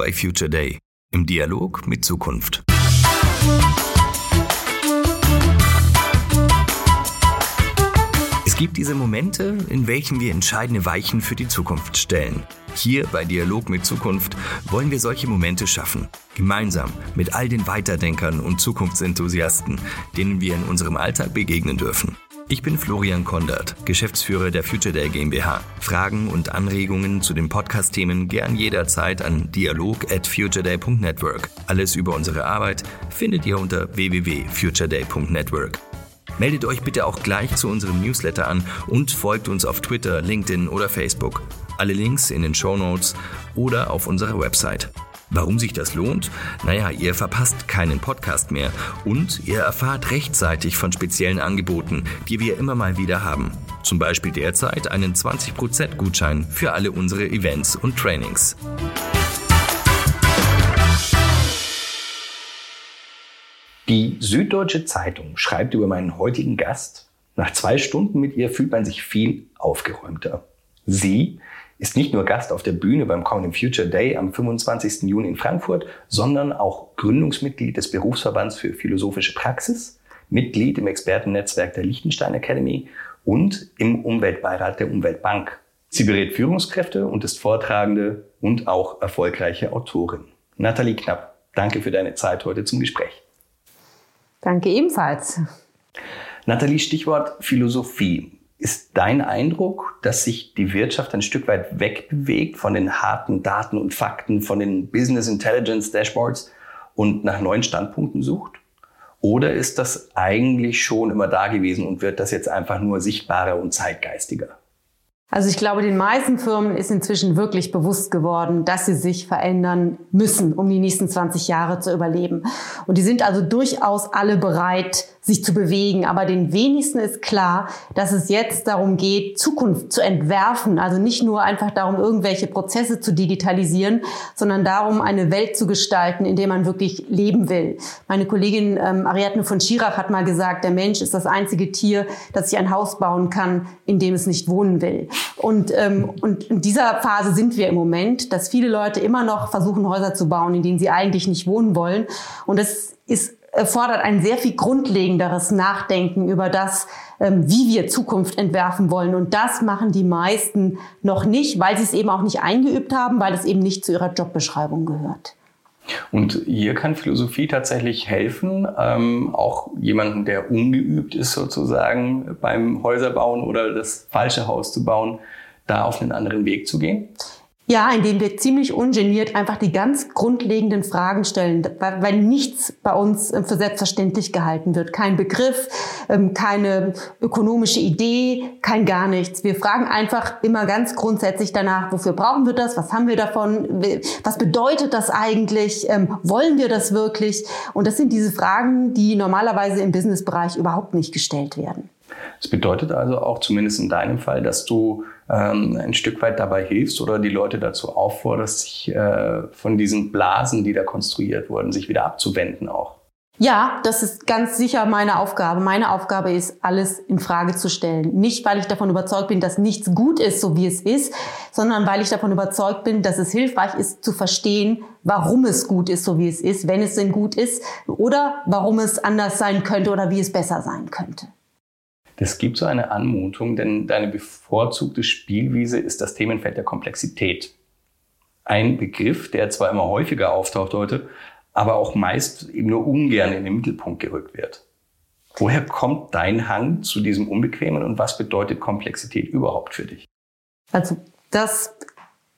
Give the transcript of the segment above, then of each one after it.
bei Future Day im Dialog mit Zukunft. Es gibt diese Momente, in welchen wir entscheidende Weichen für die Zukunft stellen. Hier bei Dialog mit Zukunft wollen wir solche Momente schaffen. Gemeinsam mit all den Weiterdenkern und Zukunftsenthusiasten, denen wir in unserem Alltag begegnen dürfen. Ich bin Florian Kondert, Geschäftsführer der Future Day GmbH. Fragen und Anregungen zu den Podcast-Themen gern jederzeit an dialog at futureday.network. Alles über unsere Arbeit findet ihr unter www.futureday.network. Meldet euch bitte auch gleich zu unserem Newsletter an und folgt uns auf Twitter, LinkedIn oder Facebook. Alle Links in den Show Notes oder auf unserer Website. Warum sich das lohnt? Naja, ihr verpasst keinen Podcast mehr und ihr erfahrt rechtzeitig von speziellen Angeboten, die wir immer mal wieder haben. Zum Beispiel derzeit einen 20% Gutschein für alle unsere Events und Trainings. Die Süddeutsche Zeitung schreibt über meinen heutigen Gast. Nach zwei Stunden mit ihr fühlt man sich viel aufgeräumter. Sie ist nicht nur Gast auf der Bühne beim Common Future Day am 25. Juni in Frankfurt, sondern auch Gründungsmitglied des Berufsverbands für philosophische Praxis, Mitglied im Expertennetzwerk der Liechtenstein Academy und im Umweltbeirat der Umweltbank. Sie berät Führungskräfte und ist Vortragende und auch erfolgreiche Autorin. Nathalie Knapp, danke für deine Zeit heute zum Gespräch. Danke ebenfalls. Nathalie, Stichwort Philosophie. Ist dein Eindruck, dass sich die Wirtschaft ein Stück weit wegbewegt von den harten Daten und Fakten, von den Business Intelligence Dashboards und nach neuen Standpunkten sucht? Oder ist das eigentlich schon immer da gewesen und wird das jetzt einfach nur sichtbarer und zeitgeistiger? Also ich glaube, den meisten Firmen ist inzwischen wirklich bewusst geworden, dass sie sich verändern müssen, um die nächsten 20 Jahre zu überleben. Und die sind also durchaus alle bereit, sich zu bewegen. Aber den wenigsten ist klar, dass es jetzt darum geht, Zukunft zu entwerfen. Also nicht nur einfach darum, irgendwelche Prozesse zu digitalisieren, sondern darum, eine Welt zu gestalten, in der man wirklich leben will. Meine Kollegin ähm, Ariadne von Schirach hat mal gesagt, der Mensch ist das einzige Tier, das sich ein Haus bauen kann, in dem es nicht wohnen will. Und, ähm, und in dieser Phase sind wir im Moment, dass viele Leute immer noch versuchen, Häuser zu bauen, in denen sie eigentlich nicht wohnen wollen. Und das ist erfordert ein sehr viel grundlegenderes Nachdenken über das, ähm, wie wir Zukunft entwerfen wollen. Und das machen die meisten noch nicht, weil sie es eben auch nicht eingeübt haben, weil es eben nicht zu ihrer Jobbeschreibung gehört. Und hier kann Philosophie tatsächlich helfen, ähm, auch jemanden, der ungeübt ist sozusagen beim Häuserbauen oder das falsche Haus zu bauen, da auf einen anderen Weg zu gehen? Ja, indem wir ziemlich ungeniert einfach die ganz grundlegenden Fragen stellen, weil, nichts bei uns äh, für selbstverständlich gehalten wird. Kein Begriff, ähm, keine ökonomische Idee, kein gar nichts. Wir fragen einfach immer ganz grundsätzlich danach, wofür brauchen wir das? Was haben wir davon? Was bedeutet das eigentlich? Ähm, wollen wir das wirklich? Und das sind diese Fragen, die normalerweise im Businessbereich überhaupt nicht gestellt werden. Das bedeutet also auch, zumindest in deinem Fall, dass du ähm, ein Stück weit dabei hilfst oder die Leute dazu aufforderst, sich äh, von diesen Blasen, die da konstruiert wurden, sich wieder abzuwenden auch. Ja, das ist ganz sicher meine Aufgabe. Meine Aufgabe ist, alles in Frage zu stellen. Nicht, weil ich davon überzeugt bin, dass nichts gut ist, so wie es ist, sondern weil ich davon überzeugt bin, dass es hilfreich ist, zu verstehen, warum es gut ist, so wie es ist, wenn es denn gut ist, oder warum es anders sein könnte oder wie es besser sein könnte. Das gibt so eine Anmutung, denn deine bevorzugte Spielwiese ist das Themenfeld der Komplexität. Ein Begriff, der zwar immer häufiger auftaucht heute, aber auch meist eben nur ungern in den Mittelpunkt gerückt wird. Woher kommt dein Hang zu diesem Unbequemen und was bedeutet Komplexität überhaupt für dich? Also das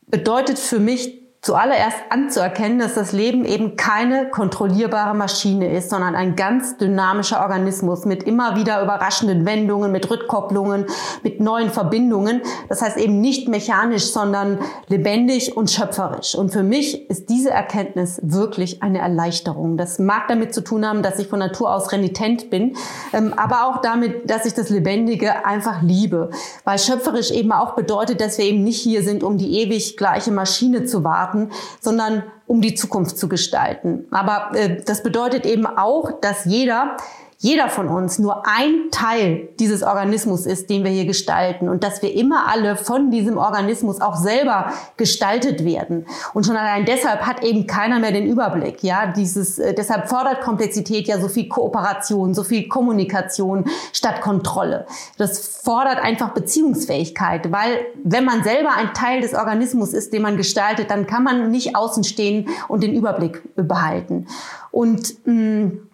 bedeutet für mich zuallererst anzuerkennen, dass das Leben eben keine kontrollierbare Maschine ist, sondern ein ganz dynamischer Organismus mit immer wieder überraschenden Wendungen, mit Rückkopplungen, mit neuen Verbindungen. Das heißt eben nicht mechanisch, sondern lebendig und schöpferisch. Und für mich ist diese Erkenntnis wirklich eine Erleichterung. Das mag damit zu tun haben, dass ich von Natur aus renitent bin, ähm, aber auch damit, dass ich das Lebendige einfach liebe. Weil schöpferisch eben auch bedeutet, dass wir eben nicht hier sind, um die ewig gleiche Maschine zu warten, warten, sondern um die Zukunft zu gestalten. Aber äh, das bedeutet eben auch, dass jeder jeder von uns nur ein Teil dieses Organismus ist, den wir hier gestalten und dass wir immer alle von diesem Organismus auch selber gestaltet werden. Und schon allein deshalb hat eben keiner mehr den Überblick. Ja, dieses, äh, deshalb fordert Komplexität ja so viel Kooperation, so viel Kommunikation statt Kontrolle. Das fordert einfach Beziehungsfähigkeit, weil wenn man selber ein Teil des Organismus ist, den man gestaltet, dann kann man nicht außen stehen und den Überblick behalten. Und mh, mm,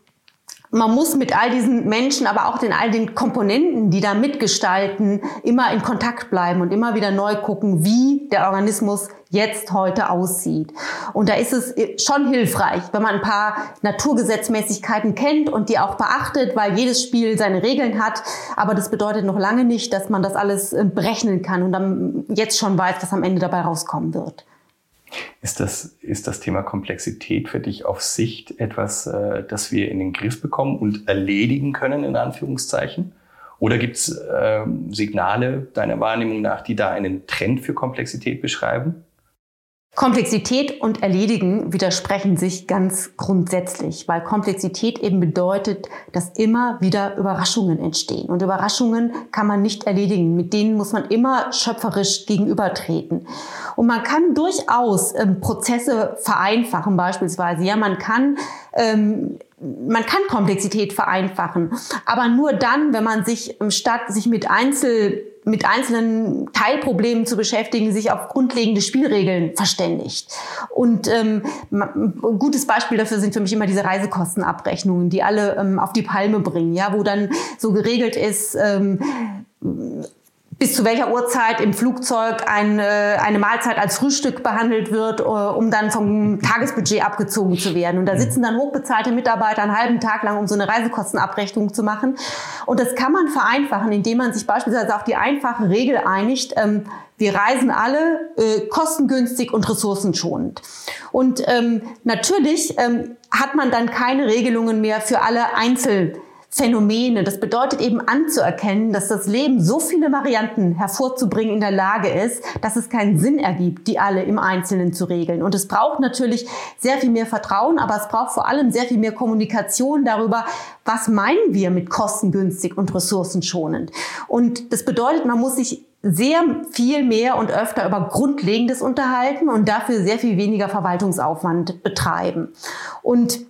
man muss mit all diesen Menschen, aber auch den all den Komponenten, die da mitgestalten, immer in Kontakt bleiben und immer wieder neu gucken, wie der Organismus jetzt heute aussieht. Und da ist es schon hilfreich, wenn man ein paar Naturgesetzmäßigkeiten kennt und die auch beachtet, weil jedes Spiel seine Regeln hat. Aber das bedeutet noch lange nicht, dass man das alles äh, berechnen kann und dann jetzt schon weiß, was am Ende dabei rauskommen wird. Ist das, ist das Thema Komplexität für dich auf Sicht etwas, äh, das wir in den Griff bekommen und erledigen können, in Anführungszeichen? Oder gibt es äh, Signale deiner Wahrnehmung nach, die da einen Trend für Komplexität beschreiben? Komplexität und Erledigen widersprechen sich ganz grundsätzlich, weil Komplexität eben bedeutet, dass immer wieder Überraschungen entstehen. Und Überraschungen kann man nicht erledigen. Mit denen muss man immer schöpferisch gegenübertreten. Und man kann durchaus ähm, Prozesse vereinfachen, beispielsweise. Ja, man kann ähm, man kann Komplexität vereinfachen, aber nur dann, wenn man sich statt sich mit Einzel mit einzelnen Teilproblemen zu beschäftigen, sich auf grundlegende Spielregeln verständigt. Und ähm, ein gutes Beispiel dafür sind für mich immer diese Reisekostenabrechnungen, die alle ähm, auf die Palme bringen, ja, wo dann so geregelt ist, ähm, bis zu welcher Uhrzeit im Flugzeug eine, eine Mahlzeit als Frühstück behandelt wird, äh, um dann vom Tagesbudget abgezogen zu werden. Und da sitzen dann hochbezahlte Mitarbeiter einen halben Tag lang, um so eine Reisekostenabrechnung zu machen. Und das kann man vereinfachen, indem man sich beispielsweise auf die einfache Regel einigt, ähm, wir reisen alle äh, kostengünstig und ressourcenschonend. Und ähm, natürlich ähm, hat man dann keine Regelungen mehr für alle Einzel Phänomene. Das bedeutet eben anzuerkennen, dass das Leben so viele Varianten hervorzubringen in der Lage ist, dass es keinen Sinn ergibt, die alle im Einzelnen zu regeln. Und es braucht natürlich sehr viel mehr Vertrauen, aber es braucht vor allem sehr viel mehr Kommunikation darüber, was meinen wir mit kostengünstig und ressourcenschonend. Und das bedeutet, man muss sich sehr viel mehr und öfter über Grundlegendes unterhalten und dafür sehr viel weniger Verwaltungsaufwand betreiben. Und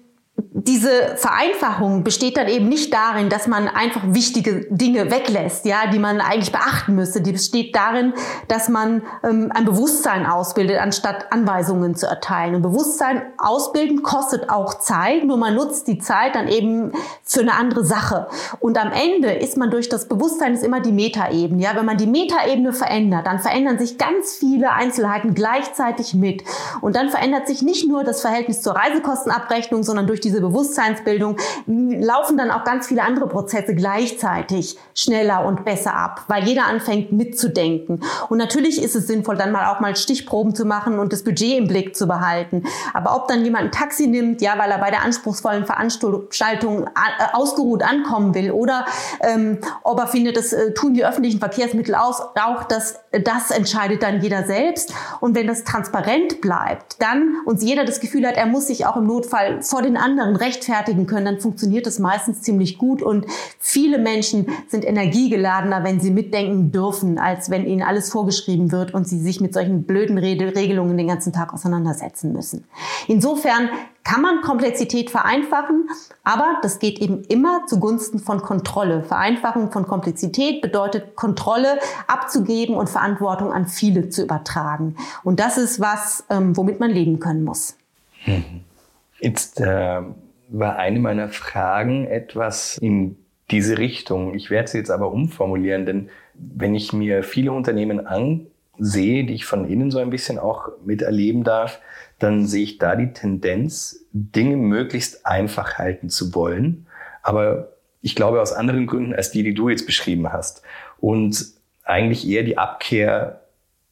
diese Vereinfachung besteht dann eben nicht darin, dass man einfach wichtige Dinge weglässt, ja, die man eigentlich beachten müsste. Die besteht darin, dass man ähm, ein Bewusstsein ausbildet, anstatt Anweisungen zu erteilen. Und Bewusstsein ausbilden kostet auch Zeit, nur man nutzt die Zeit dann eben für eine andere Sache. Und am Ende ist man durch das Bewusstsein ist immer die Metaebene. Ja, wenn man die Metaebene verändert, dann verändern sich ganz viele Einzelheiten gleichzeitig mit. Und dann verändert sich nicht nur das Verhältnis zur Reisekostenabrechnung, sondern durch diese Bewusstseinsbildung laufen dann auch ganz viele andere Prozesse gleichzeitig schneller und besser ab, weil jeder anfängt mitzudenken. Und natürlich ist es sinnvoll, dann mal auch mal Stichproben zu machen und das Budget im Blick zu behalten. Aber ob dann jemand ein Taxi nimmt, ja, weil er bei der anspruchsvollen Veranstaltung äh, ausgeruht ankommen will, oder ähm, ob er findet, das äh, tun die öffentlichen Verkehrsmittel aus, auch das, das entscheidet dann jeder selbst. Und wenn das transparent bleibt, dann uns jeder das Gefühl hat, er muss sich auch im Notfall vor den anderen anderen rechtfertigen können, dann funktioniert es meistens ziemlich gut. Und viele Menschen sind energiegeladener, wenn sie mitdenken dürfen, als wenn ihnen alles vorgeschrieben wird und sie sich mit solchen blöden Regelungen den ganzen Tag auseinandersetzen müssen. Insofern kann man Komplexität vereinfachen, aber das geht eben immer zugunsten von Kontrolle. Vereinfachung von Komplexität bedeutet Kontrolle abzugeben und Verantwortung an viele zu übertragen. Und das ist was, ähm, womit man leben können muss. Mhm. Jetzt äh, war eine meiner Fragen etwas in diese Richtung. Ich werde sie jetzt aber umformulieren, denn wenn ich mir viele Unternehmen ansehe, die ich von innen so ein bisschen auch miterleben darf, dann sehe ich da die Tendenz, Dinge möglichst einfach halten zu wollen. Aber ich glaube aus anderen Gründen als die, die du jetzt beschrieben hast. Und eigentlich eher die Abkehr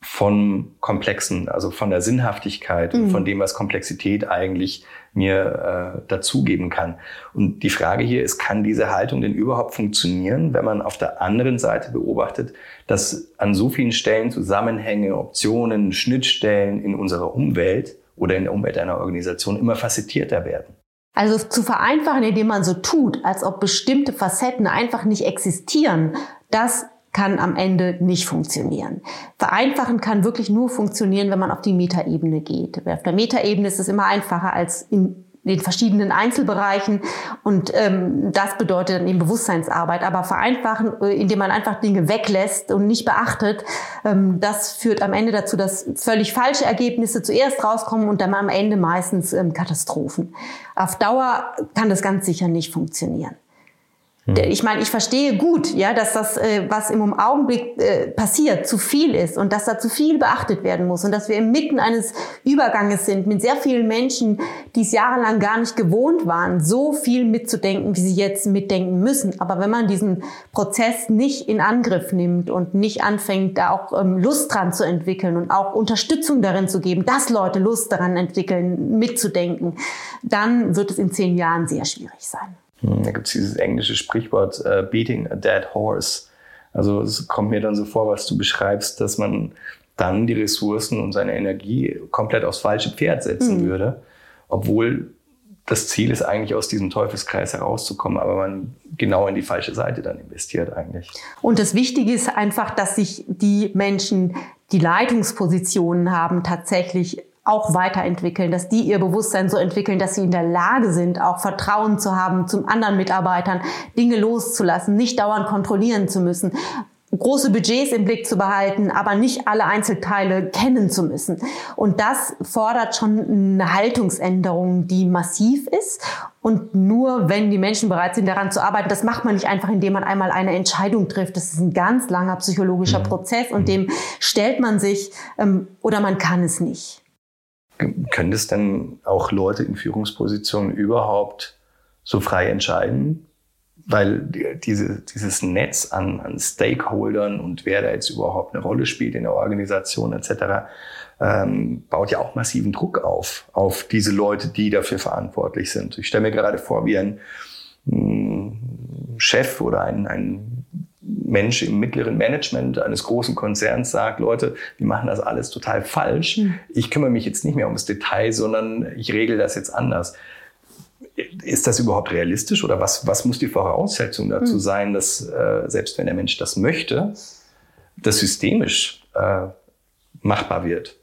von Komplexen, also von der Sinnhaftigkeit mhm. und von dem, was Komplexität eigentlich mir äh, dazugeben kann. Und die Frage hier ist, kann diese Haltung denn überhaupt funktionieren, wenn man auf der anderen Seite beobachtet, dass an so vielen Stellen Zusammenhänge, Optionen, Schnittstellen in unserer Umwelt oder in der Umwelt einer Organisation immer facettierter werden? Also zu vereinfachen, indem man so tut, als ob bestimmte Facetten einfach nicht existieren, das kann am Ende nicht funktionieren. Vereinfachen kann wirklich nur funktionieren, wenn man auf die Metaebene geht. Auf der Metaebene ist es immer einfacher als in den verschiedenen Einzelbereichen. Und ähm, das bedeutet dann eben Bewusstseinsarbeit. Aber vereinfachen, äh, indem man einfach Dinge weglässt und nicht beachtet, ähm, das führt am Ende dazu, dass völlig falsche Ergebnisse zuerst rauskommen und dann am Ende meistens ähm, Katastrophen. Auf Dauer kann das ganz sicher nicht funktionieren. Hm. Ich meine, ich verstehe gut, ja, dass das, äh, was im Augenblick äh, passiert, zu viel ist und dass da zu viel beachtet werden muss und dass wir inmitten eines Überganges sind mit sehr vielen Menschen, die es jahrelang gar nicht gewohnt waren, so viel mitzudenken, wie sie jetzt mitdenken müssen. Aber wenn man diesen Prozess nicht in Angriff nimmt und nicht anfängt, da auch ähm, Lust dran zu entwickeln und auch Unterstützung darin zu geben, dass Leute Lust daran entwickeln, mitzudenken, dann wird es in zehn Jahren sehr schwierig sein. Hm, da gibt es dieses englische Sprichwort uh, Beating a Dead Horse. Also es kommt mir dann so vor, was du beschreibst, dass man dann die Ressourcen und seine Energie komplett aufs falsche Pferd setzen mhm. würde, obwohl das Ziel ist eigentlich aus diesem Teufelskreis herauszukommen, aber man genau in die falsche Seite dann investiert eigentlich. Und das Wichtige ist einfach, dass sich die Menschen, die Leitungspositionen haben, tatsächlich auch weiterentwickeln, dass die ihr Bewusstsein so entwickeln, dass sie in der Lage sind, auch Vertrauen zu haben zum anderen Mitarbeitern, Dinge loszulassen, nicht dauernd kontrollieren zu müssen große Budgets im Blick zu behalten, aber nicht alle Einzelteile kennen zu müssen. Und das fordert schon eine Haltungsänderung, die massiv ist. Und nur wenn die Menschen bereit sind, daran zu arbeiten, das macht man nicht einfach, indem man einmal eine Entscheidung trifft. Das ist ein ganz langer psychologischer mhm. Prozess und dem stellt man sich ähm, oder man kann es nicht. Können es denn auch Leute in Führungspositionen überhaupt so frei entscheiden? Weil diese, dieses Netz an, an Stakeholdern und wer da jetzt überhaupt eine Rolle spielt in der Organisation etc., ähm, baut ja auch massiven Druck auf, auf diese Leute, die dafür verantwortlich sind. Ich stelle mir gerade vor, wie ein hm, Chef oder ein, ein Mensch im mittleren Management eines großen Konzerns sagt, Leute, wir machen das alles total falsch. Mhm. Ich kümmere mich jetzt nicht mehr ums Detail, sondern ich regel das jetzt anders. Ist das überhaupt realistisch oder was, was muss die Voraussetzung dazu mhm. sein, dass äh, selbst wenn der Mensch das möchte, das systemisch äh, machbar wird?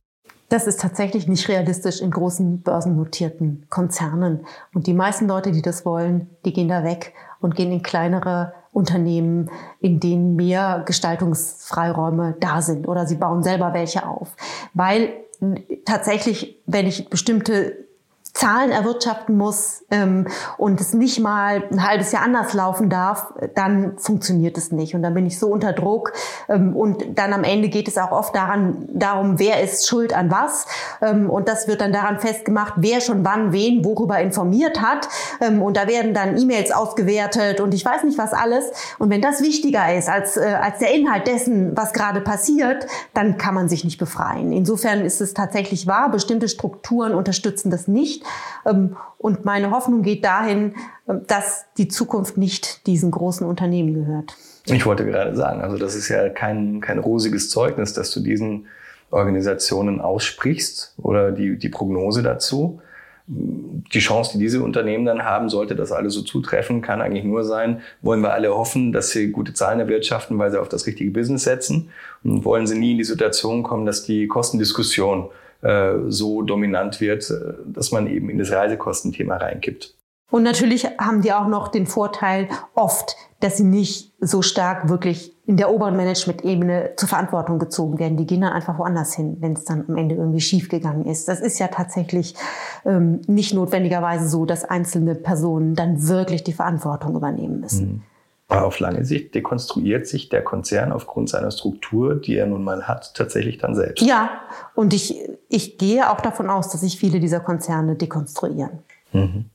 Das ist tatsächlich nicht realistisch in großen börsennotierten Konzernen. Und die meisten Leute, die das wollen, die gehen da weg und gehen in kleinere Unternehmen, in denen mehr Gestaltungsfreiräume da sind oder sie bauen selber welche auf. Weil tatsächlich, wenn ich bestimmte Zahlen erwirtschaften muss ähm, und es nicht mal ein halbes Jahr anders laufen darf, dann funktioniert es nicht. Und dann bin ich so unter Druck. Ähm, und dann am Ende geht es auch oft daran, darum, wer ist schuld an was. Ähm, und das wird dann daran festgemacht, wer schon wann wen worüber informiert hat. Ähm, und da werden dann E-Mails ausgewertet und ich weiß nicht was alles. Und wenn das wichtiger ist als, äh, als der Inhalt dessen, was gerade passiert, dann kann man sich nicht befreien. Insofern ist es tatsächlich wahr, bestimmte Strukturen unterstützen das nicht. Ähm, und meine Hoffnung geht dahin, ähm, dass die Zukunft nicht diesen großen Unternehmen gehört. Ich wollte gerade sagen, also das ist ja kein, kein rosiges Zeugnis, dass du diesen Organisationen aussprichst oder die, die Prognose dazu. Die Chance, die diese Unternehmen dann haben, sollte das alles so zutreffen, kann eigentlich nur sein, wollen wir alle hoffen, dass sie gute Zahlen erwirtschaften, weil sie auf das richtige Business setzen und wollen sie nie in die Situation kommen, dass die Kostendiskussion äh, so dominant wird, äh, dass man eben in das Reisekostenthema reinkippt. Und natürlich haben die auch noch den Vorteil oft, dass sie nicht so stark wirklich in der oberen Management-Ebene zur Verantwortung gezogen werden. Die gehen dann einfach woanders hin, wenn es dann am Ende irgendwie schiefgegangen ist. Das ist ja tatsächlich ähm, nicht notwendigerweise so, dass einzelne Personen dann wirklich die Verantwortung übernehmen müssen. Mhm. Aber auf lange Sicht dekonstruiert sich der Konzern aufgrund seiner Struktur, die er nun mal hat, tatsächlich dann selbst. Ja, und ich, ich gehe auch davon aus, dass sich viele dieser Konzerne dekonstruieren. Mhm.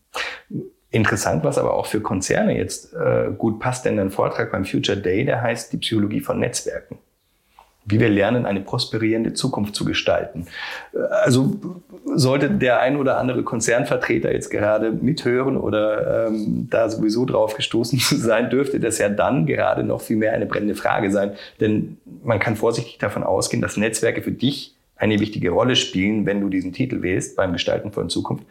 Interessant, was aber auch für Konzerne jetzt äh, gut passt, denn ein Vortrag beim Future Day, der heißt die Psychologie von Netzwerken wie wir lernen, eine prosperierende Zukunft zu gestalten. Also sollte der ein oder andere Konzernvertreter jetzt gerade mithören oder ähm, da sowieso drauf gestoßen sein, dürfte das ja dann gerade noch viel mehr eine brennende Frage sein. Denn man kann vorsichtig davon ausgehen, dass Netzwerke für dich eine wichtige Rolle spielen, wenn du diesen Titel wählst beim Gestalten von Zukunft.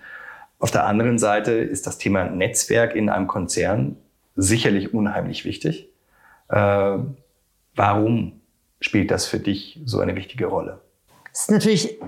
Auf der anderen Seite ist das Thema Netzwerk in einem Konzern sicherlich unheimlich wichtig. Äh, warum spielt das für dich so eine wichtige Rolle? Es ist natürlich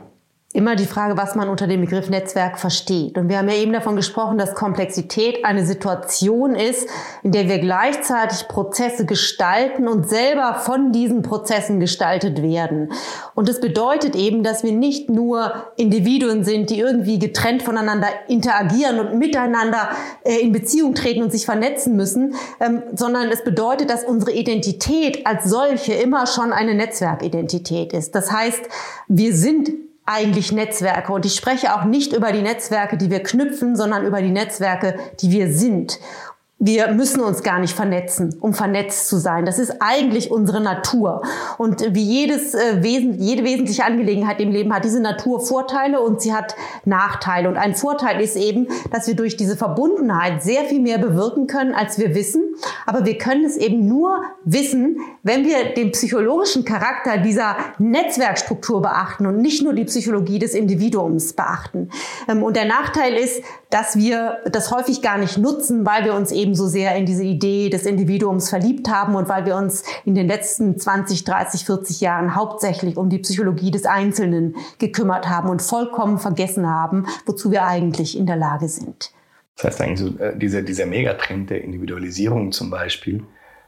immer die Frage, was man unter dem Begriff Netzwerk versteht. Und wir haben ja eben davon gesprochen, dass Komplexität eine Situation ist, in der wir gleichzeitig Prozesse gestalten und selber von diesen Prozessen gestaltet werden. Und das bedeutet eben, dass wir nicht nur Individuen sind, die irgendwie getrennt voneinander interagieren und miteinander äh, in Beziehung treten und sich vernetzen müssen, ähm, sondern es bedeutet, dass unsere Identität als solche immer schon eine Netzwerkidentität ist. Das heißt, wir sind eigentlich Netzwerke. Und ich spreche auch nicht über die Netzwerke, die wir knüpfen, sondern über die Netzwerke, die wir sind wir müssen uns gar nicht vernetzen, um vernetzt zu sein. Das ist eigentlich unsere Natur. Und wie jedes äh, Wesen, jede wesentliche Angelegenheit im Leben hat diese Natur Vorteile und sie hat Nachteile. Und ein Vorteil ist eben, dass wir durch diese Verbundenheit sehr viel mehr bewirken können, als wir wissen. Aber wir können es eben nur wissen, wenn wir den psychologischen Charakter dieser Netzwerkstruktur beachten und nicht nur die Psychologie des Individuums beachten. Ähm, und der Nachteil ist, dass wir das häufig gar nicht nutzen, weil wir uns eben eben so sehr in diese Idee des Individuums verliebt haben und weil wir uns in den letzten 20, 30, 40 Jahren hauptsächlich um die Psychologie des Einzelnen gekümmert haben und vollkommen vergessen haben, wozu wir eigentlich in der Lage sind. Das heißt eigentlich so, äh, dieser, dieser Megatrend der Individualisierung zum Beispiel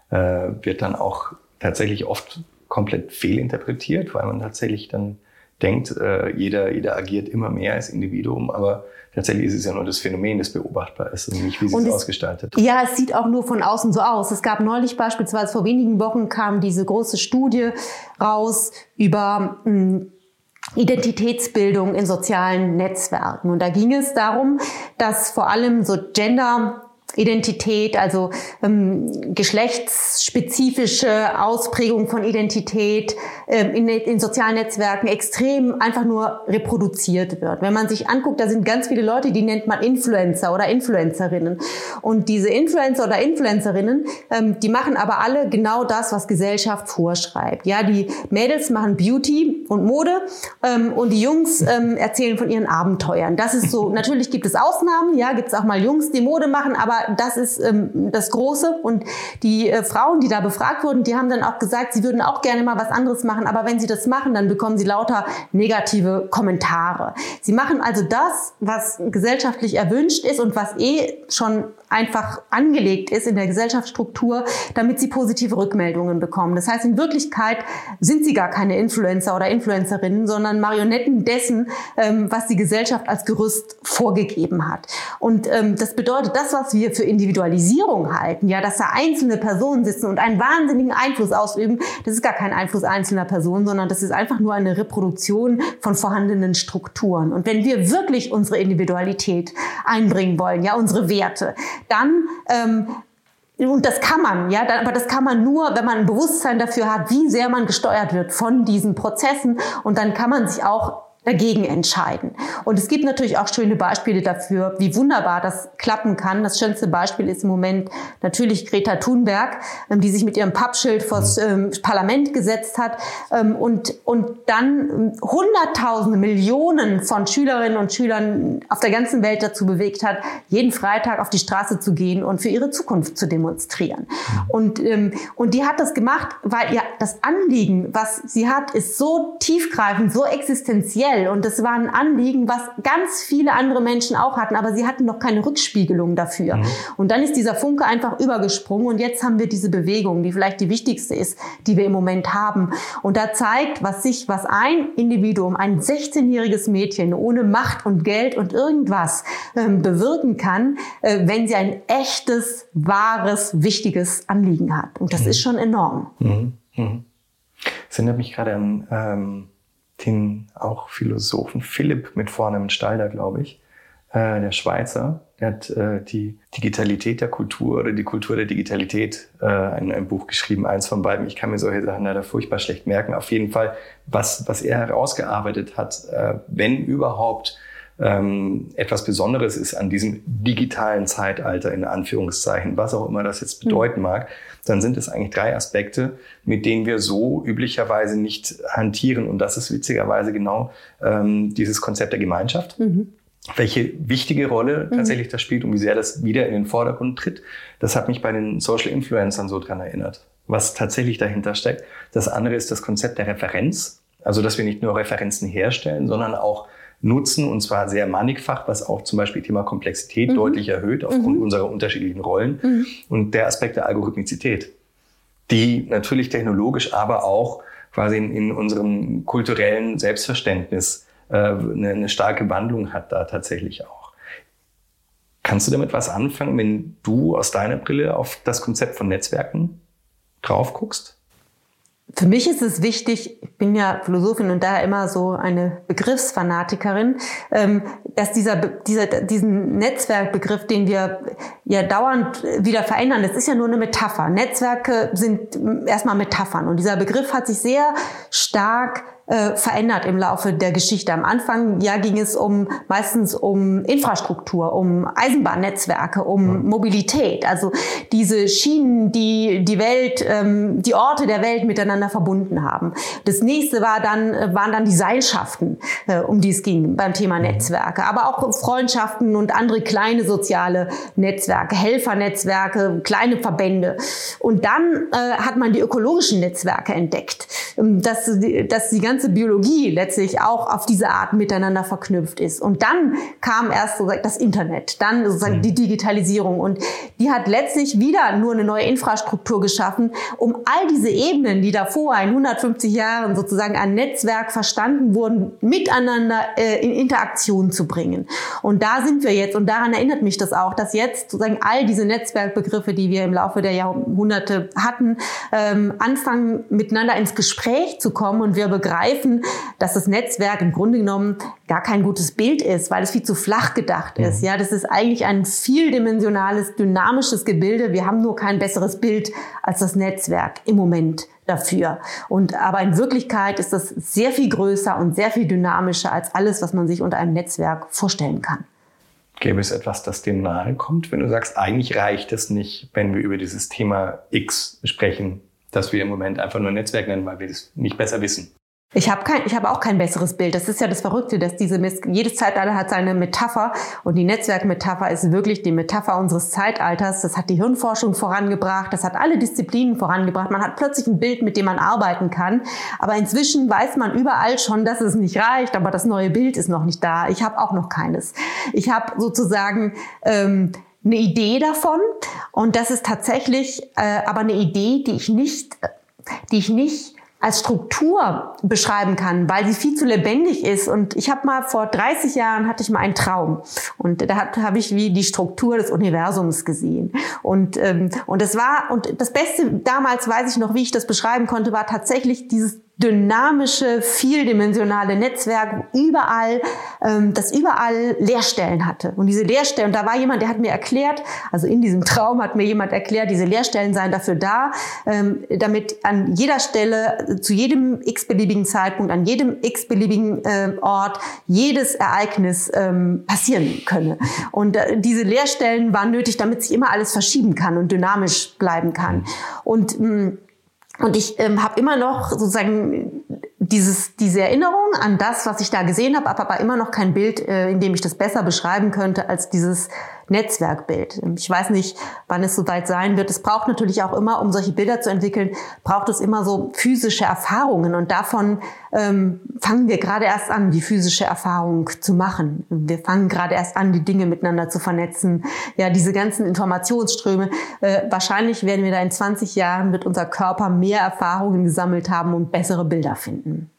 äh, wird dann auch tatsächlich oft komplett fehlinterpretiert, weil man tatsächlich dann denkt, äh, jeder, jeder agiert immer mehr als Individuum, aber tatsächlich ist es ja nur das Phänomen, das beobachtbar ist und nicht, wie sie es ausgestaltet. Ja, es sieht auch nur von außen so aus. Es gab neulich beispielsweise vor wenigen Wochen kam diese große Studie raus über mh, hm, Identitätsbildung in sozialen Netzwerken. Und da ging es darum, dass vor allem so Gender Identität, also ähm, geschlechtsspezifische Ausprägung von Identität ähm, in, in, sozialen Netzwerken extrem einfach nur reproduziert wird. Wenn man sich anguckt, da sind ganz viele Leute, die nennt man Influencer oder Influencerinnen. Und diese Influencer oder Influencerinnen, ähm, die machen aber alle genau das, was Gesellschaft vorschreibt. Ja, die Mädels machen Beauty und Mode ähm, und die Jungs ähm, erzählen von ihren Abenteuern. Das ist so, natürlich gibt es Ausnahmen, ja, gibt es auch mal Jungs, die Mode machen, aber das ist ähm, das Große. Und die äh, Frauen, die da befragt wurden, die haben dann auch gesagt, sie würden auch gerne mal was anderes machen, aber wenn sie das machen, dann bekommen sie lauter negative Kommentare. Sie machen also das, was gesellschaftlich erwünscht ist und was eh schon einfach angelegt ist in der Gesellschaftsstruktur, damit sie positive Rückmeldungen bekommen. Das heißt, in Wirklichkeit sind sie gar keine Influencer oder Influencerinnen, sondern Marionetten dessen, ähm, was die Gesellschaft als Gerüst vorgegeben hat. Und ähm, das bedeutet, das, was wir für Individualisierung halten, ja, dass da einzelne Personen sitzen und einen wahnsinnigen Einfluss ausüben, das ist gar kein Einfluss einzelner Personen, sondern das ist einfach nur eine Reproduktion von vorhandenen Strukturen. Und wenn wir wirklich unsere Individualität einbringen wollen, ja, unsere Werte, dann ähm, und das kann man, ja, aber das kann man nur, wenn man ein Bewusstsein dafür hat, wie sehr man gesteuert wird von diesen Prozessen. Und dann kann man sich auch dagegen entscheiden. Und es gibt natürlich auch schöne Beispiele dafür, wie wunderbar das klappen kann. Das schönste Beispiel ist im Moment natürlich Greta Thunberg, ähm, die sich mit ihrem Pappschild vors ähm, Parlament gesetzt hat ähm, und, und dann Hunderttausende, Millionen von Schülerinnen und Schülern auf der ganzen Welt dazu bewegt hat, jeden Freitag auf die Straße zu gehen und für ihre Zukunft zu demonstrieren. Und, und die hat das gemacht, weil ja das Anliegen, was sie hat, ist so tiefgreifend, so existenziell, speziell und das war ein Anliegen, was ganz viele andere Menschen auch hatten, aber sie hatten noch keine Rückspiegelung dafür. Mhm. Und dann ist dieser Funke einfach übergesprungen und jetzt haben wir diese Bewegung, die vielleicht die wichtigste ist, die wir im Moment haben. Und da zeigt, was sich, was ein Individuum, ein 16-jähriges Mädchen ohne Macht und Geld und irgendwas ähm, bewirken kann, äh, wenn sie ein echtes, wahres, wichtiges Anliegen hat. Und das mhm. ist schon enorm. Mhm. Mhm. Das erinnert mich gerade an ähm, den auch Philosophen Philipp mit Vornamen Stalder, glaube ich, äh, der Schweizer, der hat äh, die Digitalität der Kultur oder die Kultur der Digitalität äh, ein, ein Buch geschrieben, eins von beiden. Ich kann mir solche Sachen leider furchtbar schlecht merken. Auf jeden Fall, was, was er herausgearbeitet hat, äh, wenn überhaupt ähm, etwas Besonderes ist an diesem digitalen Zeitalter, in Anführungszeichen, was auch immer das jetzt bedeuten mhm. mag, dann sind es eigentlich drei Aspekte, mit denen wir so üblicherweise nicht hantieren. Und das ist witzigerweise genau ähm, dieses Konzept der Gemeinschaft. Mhm. welche wichtige Rolle mhm. tatsächlich das spielt und wie sehr das wieder in den Vordergrund tritt. Das hat mich bei den Social Influencern so dran erinnert, was tatsächlich dahinter steckt. Das andere ist das Konzept der Referenz. Also, dass wir nicht nur Referenzen herstellen, sondern auch nutzen und zwar sehr mannigfach, was auch zum Beispiel Thema Komplexität mhm. deutlich erhöht aufgrund mhm. unserer unterschiedlichen Rollen mhm. und der Aspekt der Algorithmizität, die natürlich technologisch, aber auch quasi in, in unserem kulturellen Selbstverständnis äh, eine, eine starke Wandlung hat da tatsächlich auch. Kannst du damit was anfangen, wenn du aus deiner Brille auf das Konzept von Netzwerken drauf guckst? Für mich ist es wichtig, ich bin ja Philosophin und daher immer so eine Begriffsfanatikerin, ähm, dass dieser, dieser, diesen Netzwerkbegriff, den wir ja dauernd wieder verändern, das ist ja nur eine Metapher. Netzwerke sind erstmal Metaphern und dieser Begriff hat sich sehr stark äh, verändert im Laufe der Geschichte. Am Anfang ja ging es um meistens um Infrastruktur, um Eisenbahnnetzwerke, um Mobilität, also diese Schienen, die die Welt, ähm, die Orte der Welt miteinander verbunden haben. Das nächste war dann äh, waren dann die Seilschaften, äh, um die es ging beim Thema mhm. Netzwerke, aber auch Freundschaften und andere kleine soziale Netzwerke, Helfernetzwerke, kleine Verbände. Und dann äh, hat man die ökologischen Netzwerke entdeckt, ähm, dass, dass die ganze Biologie letztlich auch auf diese Art miteinander verknüpft ist. Und dann kam erst sozusagen das Internet, dann sozusagen mhm. die Digitalisierung. Und die hat letztlich wieder nur eine neue Infrastruktur geschaffen, um all diese Ebenen, die davor in 150 Jahren sozusagen ein Netzwerk verstanden wurden, miteinander äh, in Interaktion zu bringen. Und da sind wir jetzt, und daran erinnert mich das auch, dass jetzt sozusagen all diese Netzwerkbegriffe, die wir im Laufe der Jahrhunderte hatten, ähm, anfangen miteinander ins Gespräch zu kommen und wir begreifen, begreifen, dass das Netzwerk im Grunde genommen gar kein gutes Bild ist, weil es viel zu flach gedacht ist. Mhm. Ja, das ist eigentlich ein vieldimensionales, dynamisches Gebilde. Wir haben nur kein besseres Bild als das Netzwerk im Moment dafür. Und aber in Wirklichkeit ist das sehr viel größer und sehr viel dynamischer als alles, was man sich unter einem Netzwerk vorstellen kann. Gäbe es etwas, das dem nahe kommt, wenn du sagst, eigentlich reicht es nicht, wenn wir über dieses Thema X sprechen, dass wir im Moment einfach nur Netzwerk nennen, weil wir das nicht besser wissen? Ich habe kein, ich habe auch kein besseres Bild. Das ist ja das Verrückte, dass diese jedes Zeitalter hat seine Metapher und die Netzwerkmetapher ist wirklich die Metapher unseres Zeitalters. Das hat die Hirnforschung vorangebracht, das hat alle Disziplinen vorangebracht. Man hat plötzlich ein Bild, mit dem man arbeiten kann. Aber inzwischen weiß man überall schon, dass es nicht reicht. Aber das neue Bild ist noch nicht da. Ich habe auch noch keines. Ich habe sozusagen ähm, eine Idee davon und das ist tatsächlich äh, aber eine Idee, die ich nicht, die ich nicht als Struktur beschreiben kann, weil sie viel zu lebendig ist. Und ich habe mal vor 30 Jahren hatte ich mal einen Traum und da habe ich wie die Struktur des Universums gesehen. Und ähm, und das war und das Beste damals weiß ich noch, wie ich das beschreiben konnte, war tatsächlich dieses dynamische, vieldimensionale Netzwerk, überall, ähm, das überall Leerstellen hatte. Und diese Leerstellen, da war jemand, der hat mir erklärt, also in diesem Traum hat mir jemand erklärt, diese Leerstellen seien dafür da, ähm, damit an jeder Stelle, zu jedem x-beliebigen Zeitpunkt, an jedem x-beliebigen äh, Ort jedes Ereignis ähm, passieren könne. Und äh, diese Leerstellen waren nötig, damit sich immer alles verschieben kann und dynamisch bleiben kann. Und mh, mm, und ich ähm, habe immer noch sozusagen dieses, diese Erinnerung an das, was ich da gesehen habe, aber immer noch kein Bild, äh, in dem ich das besser beschreiben könnte als dieses Netzwerkbild. Ich weiß nicht, wann es soweit sein wird. Es braucht natürlich auch immer, um solche Bilder zu entwickeln, braucht es immer so physische Erfahrungen. Und davon ähm, fangen wir gerade erst an, die physische Erfahrung zu machen. Wir fangen gerade erst an, die Dinge miteinander zu vernetzen. Ja, diese ganzen Informationsströme. Äh, wahrscheinlich werden wir da in 20 Jahren mit unser Körper mehr Erfahrungen gesammelt haben und bessere Bilder finden.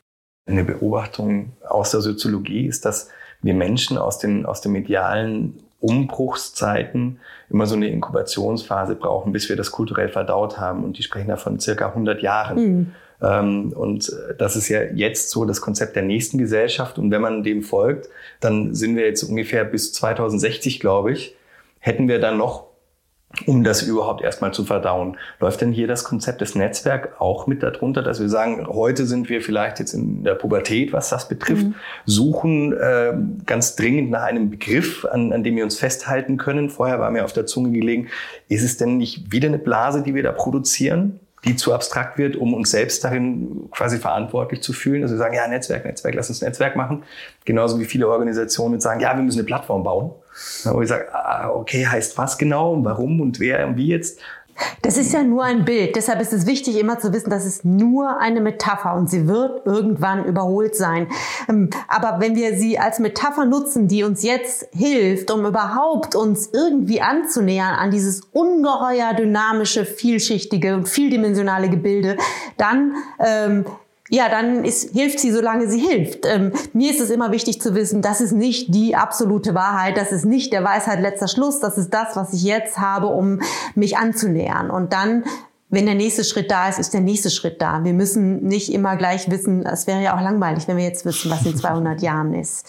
Eine Beobachtung aus der Soziologie ist, dass wir Menschen aus den, aus dem medialen Umbruchszeiten immer so eine Inkubationsphase brauchen, bis wir das kulturell verdaut haben. Und die sprechen da von circa 100 Jahren. Mhm. Ähm, und das ist ja jetzt so das Konzept der nächsten Gesellschaft. Und wenn man dem folgt, dann sind wir jetzt ungefähr bis 2060, glaube ich, hätten wir dann noch um das überhaupt erstmal zu verdauen. Läuft denn hier das Konzept des Netzwerks auch mit darunter, dass wir sagen, heute sind wir vielleicht jetzt in der Pubertät, was das betrifft, mhm. suchen äh, ganz dringend nach einem Begriff, an, an dem wir uns festhalten können. Vorher war mir auf der Zunge gelegen, ist es denn nicht wieder eine Blase, die wir da produzieren? die zu abstrakt wird, um uns selbst darin quasi verantwortlich zu fühlen. Also wir sagen, ja, Netzwerk, Netzwerk, lass uns Netzwerk machen. Genauso wie viele Organisationen sagen, ja, wir müssen eine Plattform bauen. Wo ich sage, ah, okay, heißt was genau, warum und wer und wie jetzt? Das ist ja nur ein Bild. Deshalb ist es wichtig, immer zu wissen, das ist nur eine Metapher und sie wird irgendwann überholt sein. Ähm, aber wenn wir sie als Metapher nutzen, die uns jetzt hilft, um überhaupt uns irgendwie anzunähern an dieses ungeheuer dynamische, vielschichtige und vieldimensionale Gebilde, dann ähm, ja, dann ist, hilft sie, solange sie hilft. Ähm, mir ist es immer wichtig zu wissen, das ist nicht die absolute Wahrheit, das ist nicht der Weisheit letzter Schluss, das ist das, was ich jetzt habe, um mich anzunähern. Und dann wenn der nächste Schritt da ist, ist der nächste Schritt da. Wir müssen nicht immer gleich wissen, es wäre ja auch langweilig, wenn wir jetzt wissen, was in 200 Jahren ist.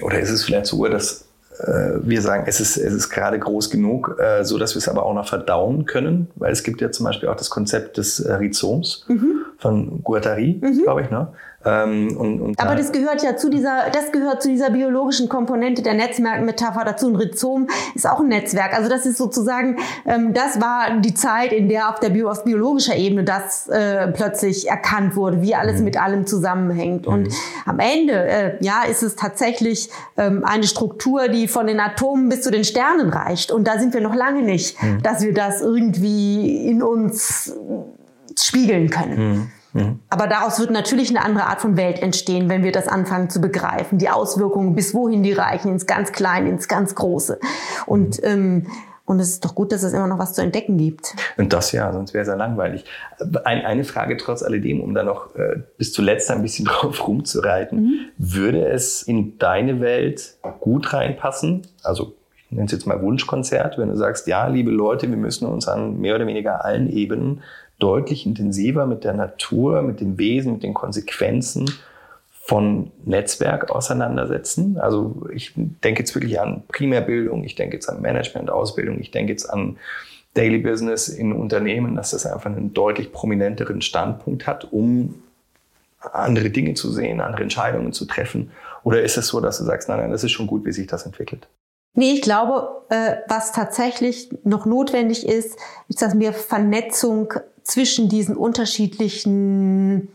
Oder ist es vielleicht so, dass äh, wir sagen, es ist, es ist gerade groß genug, äh, so dass wir es aber auch noch verdauen können, weil es gibt ja zum Beispiel auch das Konzept des äh, Rhizoms mhm. Von Guattari, mhm. glaube ich, ne? Ähm, und, und Aber das gehört ja zu dieser, das gehört zu dieser biologischen Komponente der Netzwerkmetapher dazu. Ein Rhizom ist auch ein Netzwerk. Also das ist sozusagen, ähm, das war die Zeit, in der auf der Bio, auf biologischer Ebene das äh, plötzlich erkannt wurde, wie alles mhm. mit allem zusammenhängt. Und mhm. am Ende, äh, ja, ist es tatsächlich ähm, eine Struktur, die von den Atomen bis zu den Sternen reicht. Und da sind wir noch lange nicht, mhm. dass wir das irgendwie in uns spiegeln können. Mhm. Mhm. Aber daraus wird natürlich eine andere Art von Welt entstehen, wenn wir das anfangen zu begreifen. Die Auswirkungen, bis wohin die reichen, ins ganz Kleine, ins ganz Große. Und, ähm, und es ist doch gut, dass es immer noch was zu entdecken gibt. Und das ja, sonst wäre es ja langweilig. Ein, eine Frage trotz alledem, um da noch äh, bis zuletzt ein bisschen drauf rumzureiten. Mhm. Würde es in deine Welt gut reinpassen? Also ich nenne es jetzt mal Wunschkonzert, wenn du sagst, ja, liebe Leute, wir müssen uns an mehr oder weniger allen Ebenen deutlich intensiver mit der Natur, mit den Wesen, mit den Konsequenzen von Netzwerk auseinandersetzen. Also ich denke jetzt wirklich an Primärbildung, ich denke jetzt an Management, Ausbildung, ich denke jetzt an Daily Business in Unternehmen, dass das einfach einen deutlich prominenteren Standpunkt hat, um andere Dinge zu sehen, andere Entscheidungen zu treffen? Oder ist es so, dass du sagst, nein, nein, das ist schon gut, wie sich das entwickelt? Nee, ich glaube, äh, was tatsächlich noch notwendig ist, ist, dass wir Vernetzung zwischen diesen unterschiedlichen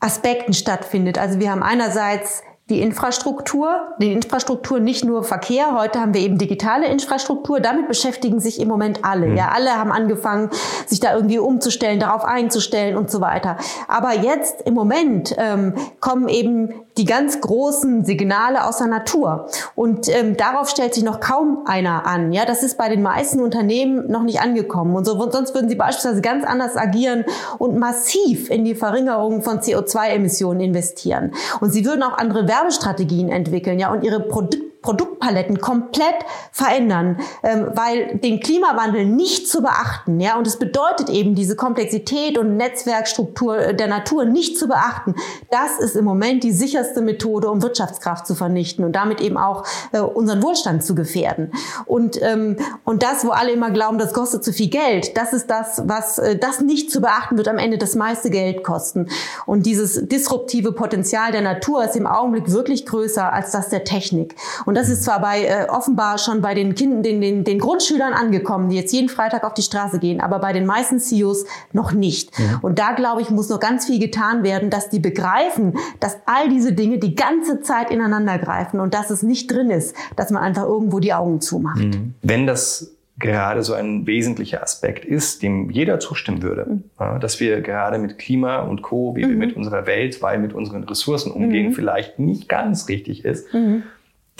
Aspekten stattfindet. Also wir haben einerseits die Infrastruktur, die Infrastruktur nicht nur Verkehr, heute haben wir eben digitale Infrastruktur, damit beschäftigen sich im Moment alle. Mhm. Ja, alle haben angefangen, sich da irgendwie umzustellen, darauf einzustellen und so weiter. Aber jetzt im Moment ähm, kommen eben die ganz großen Signale aus der Natur. Und ähm, darauf stellt sich noch kaum einer an. Ja, das ist bei den meisten Unternehmen noch nicht angekommen. Und so, sonst würden sie beispielsweise ganz anders agieren und massiv in die Verringerung von CO2-Emissionen investieren. Und sie würden auch andere Werbestrategien entwickeln, ja, und ihre Produkte Produktpaletten komplett verändern, ähm, weil den Klimawandel nicht zu beachten, ja, und es bedeutet eben diese Komplexität und Netzwerkstruktur der Natur nicht zu beachten, das ist im Moment die sicherste Methode, um Wirtschaftskraft zu vernichten und damit eben auch äh, unseren Wohlstand zu gefährden. Und, ähm, und das, wo alle immer glauben, das kostet zu viel Geld, das ist das, was äh, das nicht zu beachten wird, am Ende das meiste Geld kosten. Und dieses disruptive Potenzial der Natur ist im Augenblick wirklich größer als das der Technik. Und und das ist zwar bei äh, offenbar schon bei den Kindern, den, den, den Grundschülern angekommen, die jetzt jeden Freitag auf die Straße gehen, aber bei den meisten CEOs noch nicht. Ja. Und da glaube ich, muss noch ganz viel getan werden, dass die begreifen, dass all diese Dinge die ganze Zeit ineinander greifen und dass es nicht drin ist, dass man einfach irgendwo die Augen zumacht. Mhm. Wenn das gerade so ein wesentlicher Aspekt ist, dem jeder zustimmen würde, mhm. dass wir gerade mit Klima und Co., wie mhm. wir mit unserer Welt, weil mit unseren Ressourcen umgehen, mhm. vielleicht nicht ganz richtig ist, mhm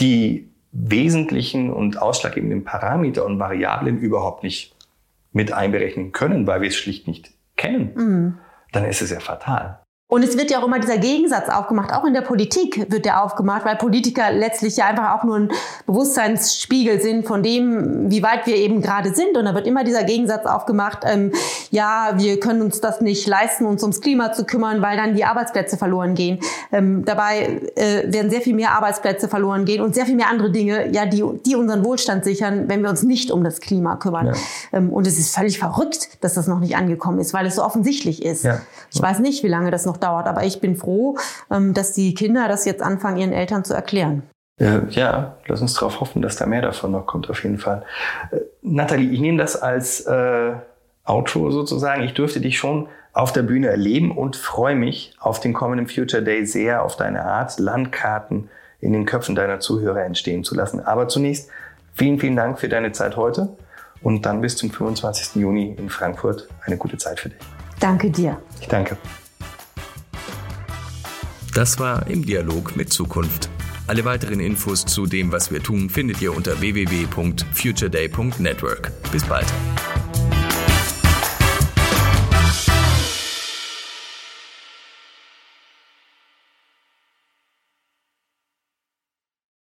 die wesentlichen und ausschlaggebenden Parameter und Variablen überhaupt nicht mit einberechnen können, weil wir es schlicht nicht kennen, mhm. dann ist es ja fatal. Und es wird ja auch immer dieser Gegensatz aufgemacht, auch in der Politik wird der aufgemacht, weil Politiker letztlich ja einfach auch nur ein Bewusstseinsspiegel sind von dem, wie weit wir eben gerade sind. Und da wird immer dieser Gegensatz aufgemacht, ähm, ja, wir können uns das nicht leisten, uns ums Klima zu kümmern, weil dann die Arbeitsplätze verloren gehen. Ähm, dabei äh, werden sehr viel mehr Arbeitsplätze verloren gehen und sehr viel mehr andere Dinge, ja, die, die unseren Wohlstand sichern, wenn wir uns nicht um das Klima kümmern. Ja. Ähm, und es ist völlig verrückt, dass das noch nicht angekommen ist, weil es so offensichtlich ist. Ja. Ich weiß nicht, wie lange das noch dauert. Aber ich bin froh, ähm, dass die Kinder das jetzt anfangen, ihren Eltern zu erklären. Ja, lass uns darauf hoffen, dass da mehr davon noch kommt, auf jeden Fall. Äh, Nathalie, ich nehme das als äh, Outro sozusagen. Ich durfte dich schon auf der Bühne erleben und freue mich auf den kommenden Future Day sehr, auf deine Art, Landkarten in den Köpfen deiner Zuhörer entstehen zu lassen. Aber zunächst vielen, vielen Dank für deine Zeit heute und dann bis zum 25. Juni in Frankfurt. Eine gute Zeit für dich. Danke dir. Ich danke. Das war im Dialog mit Zukunft. Alle weiteren Infos zu dem, was wir tun, findet ihr unter www.futureday.network. Bis bald.